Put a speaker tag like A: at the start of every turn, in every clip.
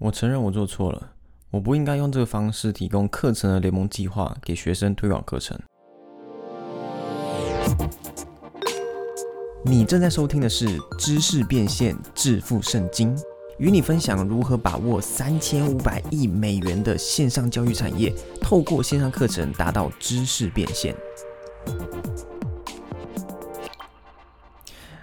A: 我承认我做错了，我不应该用这个方式提供课程的联盟计划给学生推广课程。你正在收听的是《知识变现致富圣经》，与你分享如何把握三千五百亿美元的线上教育产业，透过线上课程达到知识变现。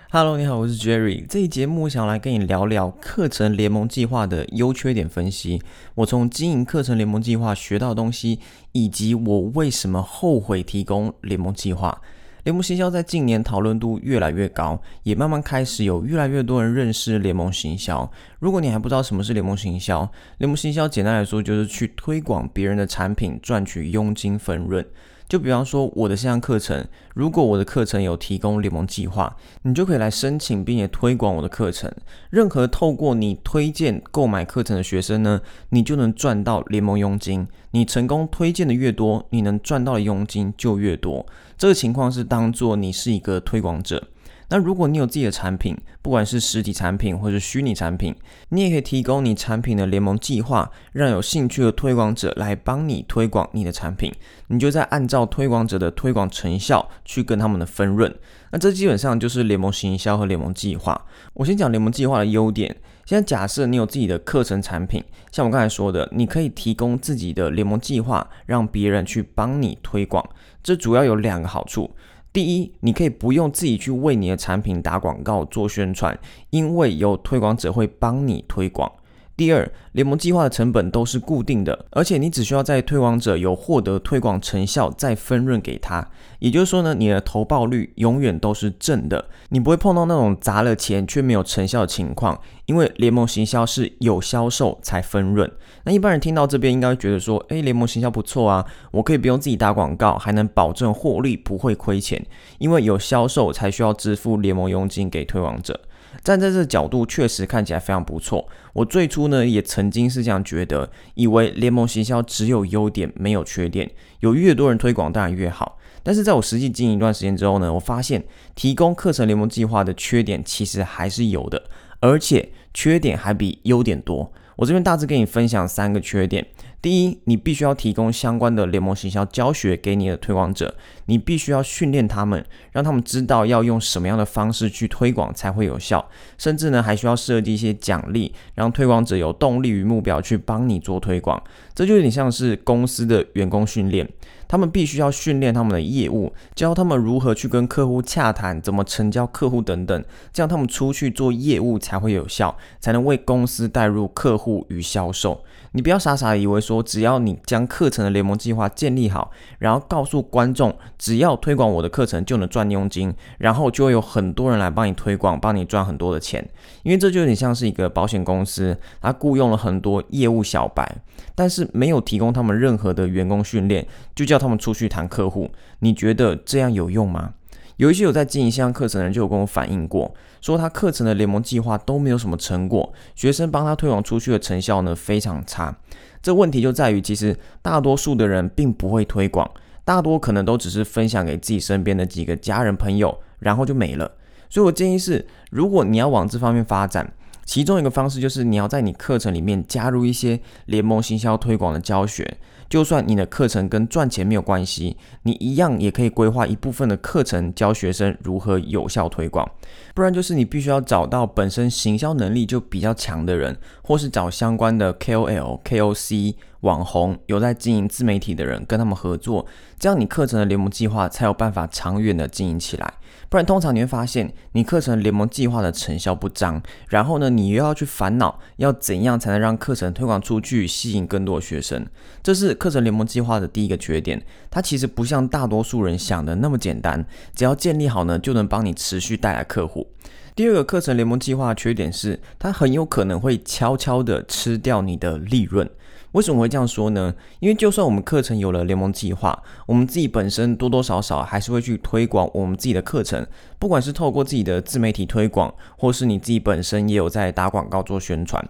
A: Hello，你好，我是 Jerry。这一节目想来跟你聊聊课程联盟计划的优缺点分析。我从经营课程联盟计划学到的东西，以及我为什么后悔提供联盟计划。联盟行销在近年讨论度越来越高，也慢慢开始有越来越多人认识联盟行销。如果你还不知道什么是联盟行销，联盟行销简单来说就是去推广别人的产品，赚取佣金分润。就比方说我的线上课程，如果我的课程有提供联盟计划，你就可以来申请并且推广我的课程。任何透过你推荐购买课程的学生呢，你就能赚到联盟佣金。你成功推荐的越多，你能赚到的佣金就越多。这个情况是当做你是一个推广者。那如果你有自己的产品，不管是实体产品或者虚拟产品，你也可以提供你产品的联盟计划，让有兴趣的推广者来帮你推广你的产品。你就在按照推广者的推广成效去跟他们的分润。那这基本上就是联盟行销和联盟计划。我先讲联盟计划的优点。现在假设你有自己的课程产品，像我刚才说的，你可以提供自己的联盟计划，让别人去帮你推广。这主要有两个好处。第一，你可以不用自己去为你的产品打广告、做宣传，因为有推广者会帮你推广。第二，联盟计划的成本都是固定的，而且你只需要在推广者有获得推广成效，再分润给他。也就是说呢，你的投报率永远都是正的，你不会碰到那种砸了钱却没有成效的情况。因为联盟行销是有销售才分润。那一般人听到这边应该会觉得说，诶，联盟行销不错啊，我可以不用自己打广告，还能保证获利不会亏钱，因为有销售才需要支付联盟佣金给推广者。站在这角度，确实看起来非常不错。我最初呢，也曾经是这样觉得，以为联盟行销只有优点没有缺点，有越多人推广当然越好。但是在我实际经营一段时间之后呢，我发现提供课程联盟计划的缺点其实还是有的，而且缺点还比优点多。我这边大致跟你分享三个缺点。第一，你必须要提供相关的联盟行销教学给你的推广者，你必须要训练他们，让他们知道要用什么样的方式去推广才会有效，甚至呢还需要设计一些奖励，让推广者有动力与目标去帮你做推广。这就有点像是公司的员工训练，他们必须要训练他们的业务，教他们如何去跟客户洽谈，怎么成交客户等等，这样他们出去做业务才会有效，才能为公司带入客户与销售。你不要傻傻以为说，只要你将课程的联盟计划建立好，然后告诉观众，只要推广我的课程就能赚佣金，然后就会有很多人来帮你推广，帮你赚很多的钱。因为这就有点像是一个保险公司，他雇佣了很多业务小白，但是没有提供他们任何的员工训练，就叫他们出去谈客户。你觉得这样有用吗？有一些有在经营线上课程的人就有跟我反映过，说他课程的联盟计划都没有什么成果，学生帮他推广出去的成效呢非常差。这问题就在于，其实大多数的人并不会推广，大多可能都只是分享给自己身边的几个家人朋友，然后就没了。所以我建议是，如果你要往这方面发展，其中一个方式就是你要在你课程里面加入一些联盟行销推广的教学。就算你的课程跟赚钱没有关系，你一样也可以规划一部分的课程教学生如何有效推广。不然就是你必须要找到本身行销能力就比较强的人，或是找相关的 KOL、KOC。网红有在经营自媒体的人跟他们合作，这样你课程的联盟计划才有办法长远的经营起来。不然，通常你会发现你课程联盟计划的成效不彰，然后呢，你又要去烦恼要怎样才能让课程推广出去，吸引更多的学生。这是课程联盟计划的第一个缺点，它其实不像大多数人想的那么简单，只要建立好呢，就能帮你持续带来客户。第二个课程联盟计划的缺点是，它很有可能会悄悄的吃掉你的利润。为什么会这样说呢？因为就算我们课程有了联盟计划，我们自己本身多多少少还是会去推广我们自己的课程，不管是透过自己的自媒体推广，或是你自己本身也有在打广告做宣传。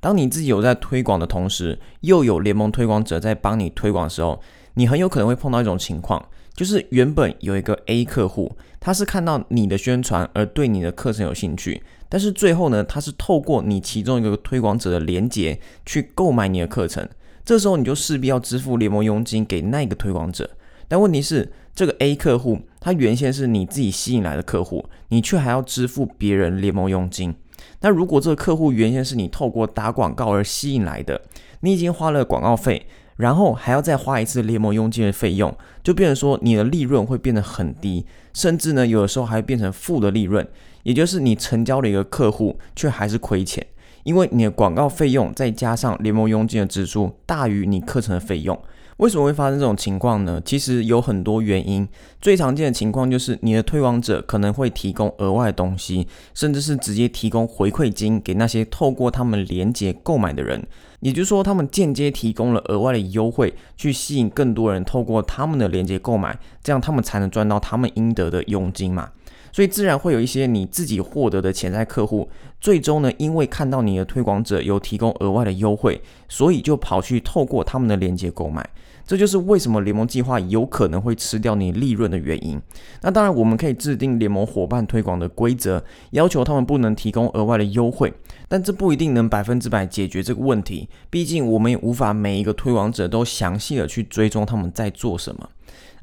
A: 当你自己有在推广的同时，又有联盟推广者在帮你推广的时候，你很有可能会碰到一种情况，就是原本有一个 A 客户，他是看到你的宣传而对你的课程有兴趣。但是最后呢，他是透过你其中一个推广者的连接去购买你的课程，这时候你就势必要支付联盟佣金给那个推广者。但问题是，这个 A 客户他原先是你自己吸引来的客户，你却还要支付别人联盟佣金。那如果这个客户原先是你透过打广告而吸引来的，你已经花了广告费，然后还要再花一次联盟佣金的费用，就变成说你的利润会变得很低，甚至呢有的时候还会变成负的利润，也就是你成交了一个客户却还是亏钱，因为你的广告费用再加上联盟佣金的支出大于你课程的费用。为什么会发生这种情况呢？其实有很多原因，最常见的情况就是你的推广者可能会提供额外的东西，甚至是直接提供回馈金给那些透过他们连接购买的人，也就是说，他们间接提供了额外的优惠，去吸引更多人透过他们的连接购买，这样他们才能赚到他们应得的佣金嘛。所以自然会有一些你自己获得的潜在客户，最终呢，因为看到你的推广者有提供额外的优惠，所以就跑去透过他们的链接购买。这就是为什么联盟计划有可能会吃掉你利润的原因。那当然，我们可以制定联盟伙伴推广的规则，要求他们不能提供额外的优惠，但这不一定能百分之百解决这个问题。毕竟，我们也无法每一个推广者都详细的去追踪他们在做什么。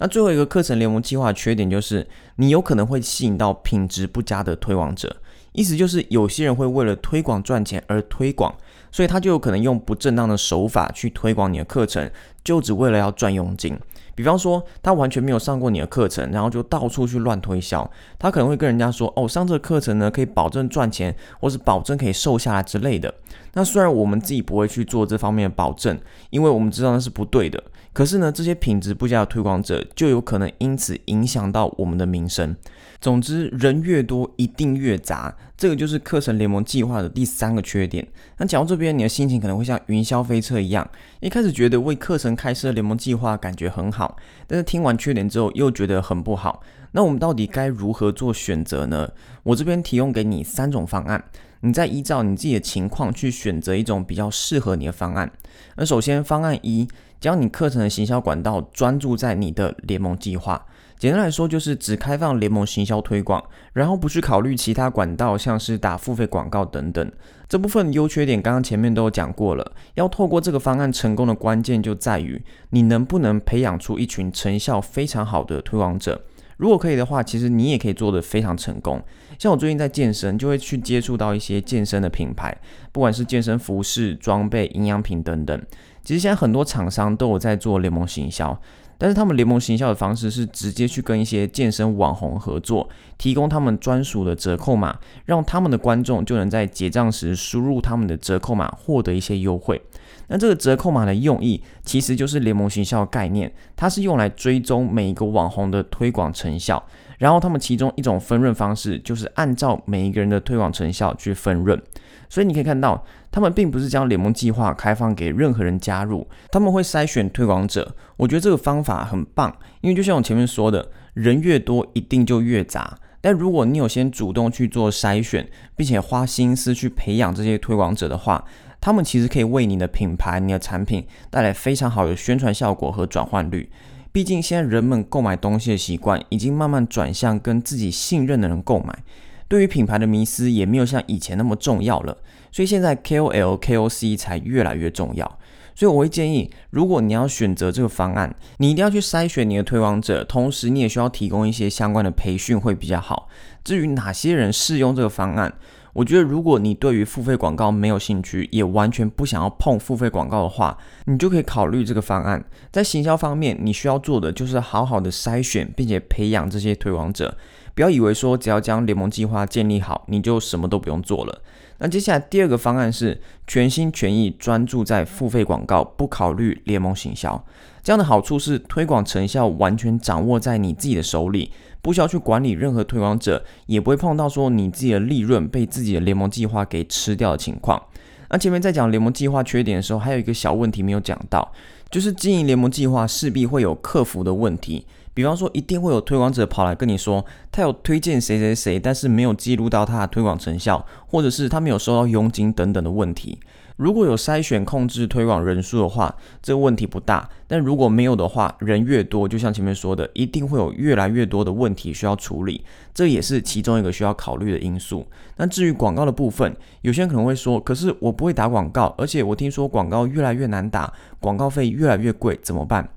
A: 那最后一个课程联盟计划的缺点就是，你有可能会吸引到品质不佳的推广者。意思就是，有些人会为了推广赚钱而推广，所以他就有可能用不正当的手法去推广你的课程。就只为了要赚佣金，比方说他完全没有上过你的课程，然后就到处去乱推销，他可能会跟人家说：“哦，上这个课程呢可以保证赚钱，或是保证可以瘦下来之类的。”那虽然我们自己不会去做这方面的保证，因为我们知道那是不对的，可是呢，这些品质不佳的推广者就有可能因此影响到我们的名声。总之，人越多一定越杂，这个就是课程联盟计划的第三个缺点。那讲到这边，你的心情可能会像云霄飞车一样，一开始觉得为课程开设联盟计划感觉很好，但是听完缺点之后又觉得很不好。那我们到底该如何做选择呢？我这边提供给你三种方案，你再依照你自己的情况去选择一种比较适合你的方案。那首先，方案一，将你课程的行销管道专注在你的联盟计划。简单来说，就是只开放联盟行销推广，然后不去考虑其他管道，像是打付费广告等等。这部分优缺点刚刚前面都有讲过了。要透过这个方案成功的关键就在于你能不能培养出一群成效非常好的推广者。如果可以的话，其实你也可以做得非常成功。像我最近在健身，就会去接触到一些健身的品牌，不管是健身服饰、装备、营养品等等。其实现在很多厂商都有在做联盟行销。但是他们联盟行销的方式是直接去跟一些健身网红合作，提供他们专属的折扣码，让他们的观众就能在结账时输入他们的折扣码，获得一些优惠。那这个折扣码的用意其实就是联盟行销的概念，它是用来追踪每一个网红的推广成效，然后他们其中一种分润方式就是按照每一个人的推广成效去分润。所以你可以看到，他们并不是将联盟计划开放给任何人加入，他们会筛选推广者。我觉得这个方法很棒，因为就像我前面说的，人越多一定就越杂。但如果你有先主动去做筛选，并且花心思去培养这些推广者的话，他们其实可以为你的品牌、你的产品带来非常好的宣传效果和转换率。毕竟现在人们购买东西的习惯已经慢慢转向跟自己信任的人购买。对于品牌的迷思也没有像以前那么重要了，所以现在 KOL、KOC 才越来越重要。所以我会建议，如果你要选择这个方案，你一定要去筛选你的推广者，同时你也需要提供一些相关的培训会比较好。至于哪些人适用这个方案，我觉得如果你对于付费广告没有兴趣，也完全不想要碰付费广告的话，你就可以考虑这个方案。在行销方面，你需要做的就是好好的筛选并且培养这些推广者。不要以为说只要将联盟计划建立好，你就什么都不用做了。那接下来第二个方案是全心全意专注在付费广告，不考虑联盟行销。这样的好处是推广成效完全掌握在你自己的手里，不需要去管理任何推广者，也不会碰到说你自己的利润被自己的联盟计划给吃掉的情况。那前面在讲联盟计划缺点的时候，还有一个小问题没有讲到，就是经营联盟计划势必会有客服的问题。比方说，一定会有推广者跑来跟你说，他有推荐谁谁谁，但是没有记录到他的推广成效，或者是他没有收到佣金等等的问题。如果有筛选控制推广人数的话，这个问题不大；但如果没有的话，人越多，就像前面说的，一定会有越来越多的问题需要处理，这也是其中一个需要考虑的因素。那至于广告的部分，有些人可能会说：“可是我不会打广告，而且我听说广告越来越难打，广告费越来越贵，怎么办？”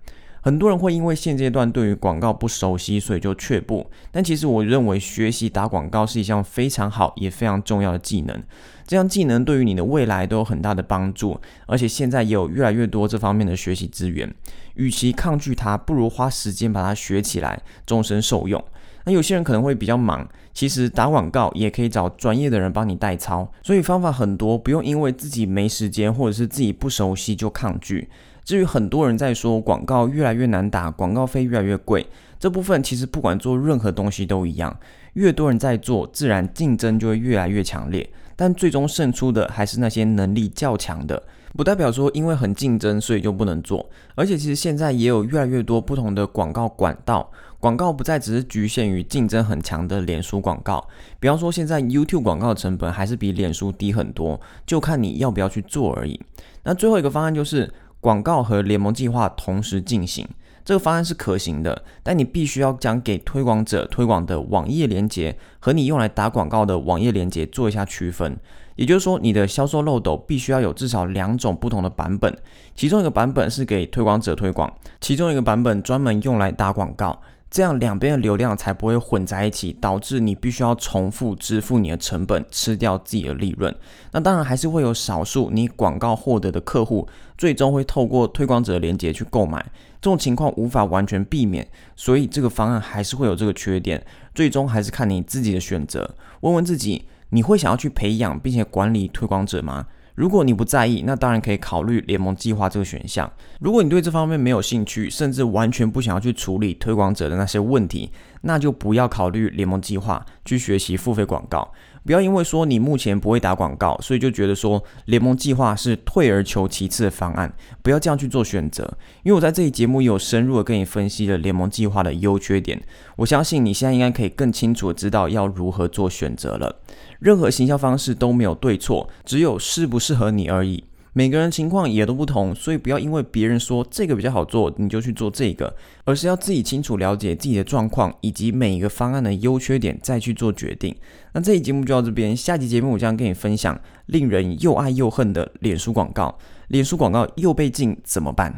A: 很多人会因为现阶段对于广告不熟悉，所以就却步。但其实我认为学习打广告是一项非常好也非常重要的技能。这项技能对于你的未来都有很大的帮助，而且现在也有越来越多这方面的学习资源。与其抗拒它，不如花时间把它学起来，终身受用。那有些人可能会比较忙，其实打广告也可以找专业的人帮你代操，所以方法很多，不用因为自己没时间或者是自己不熟悉就抗拒。至于很多人在说广告越来越难打，广告费越来越贵，这部分其实不管做任何东西都一样，越多人在做，自然竞争就会越来越强烈。但最终胜出的还是那些能力较强的，不代表说因为很竞争所以就不能做。而且其实现在也有越来越多不同的广告管道，广告不再只是局限于竞争很强的脸书广告。比方说现在 YouTube 广告的成本还是比脸书低很多，就看你要不要去做而已。那最后一个方案就是。广告和联盟计划同时进行，这个方案是可行的，但你必须要将给推广者推广的网页连接和你用来打广告的网页连接做一下区分。也就是说，你的销售漏斗必须要有至少两种不同的版本，其中一个版本是给推广者推广，其中一个版本专门用来打广告。这样两边的流量才不会混在一起，导致你必须要重复支付你的成本，吃掉自己的利润。那当然还是会有少数你广告获得的客户，最终会透过推广者的连接去购买。这种情况无法完全避免，所以这个方案还是会有这个缺点。最终还是看你自己的选择。问问自己，你会想要去培养并且管理推广者吗？如果你不在意，那当然可以考虑联盟计划这个选项。如果你对这方面没有兴趣，甚至完全不想要去处理推广者的那些问题，那就不要考虑联盟计划，去学习付费广告。不要因为说你目前不会打广告，所以就觉得说联盟计划是退而求其次的方案。不要这样去做选择，因为我在这期节目有深入的跟你分析了联盟计划的优缺点。我相信你现在应该可以更清楚的知道要如何做选择了。任何行销方式都没有对错，只有适不适合你而已。每个人情况也都不同，所以不要因为别人说这个比较好做，你就去做这个，而是要自己清楚了解自己的状况以及每一个方案的优缺点，再去做决定。那这期节目就到这边，下期节目我将跟你分享令人又爱又恨的脸书广告。脸书广告又被禁怎么办？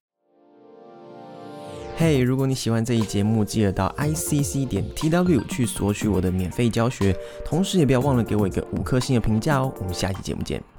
A: 嘿，如果你喜欢这一节目，记得到 i c c 点 t w 去索取我的免费教学，同时也不要忘了给我一个五颗星的评价哦。我们下期节目见。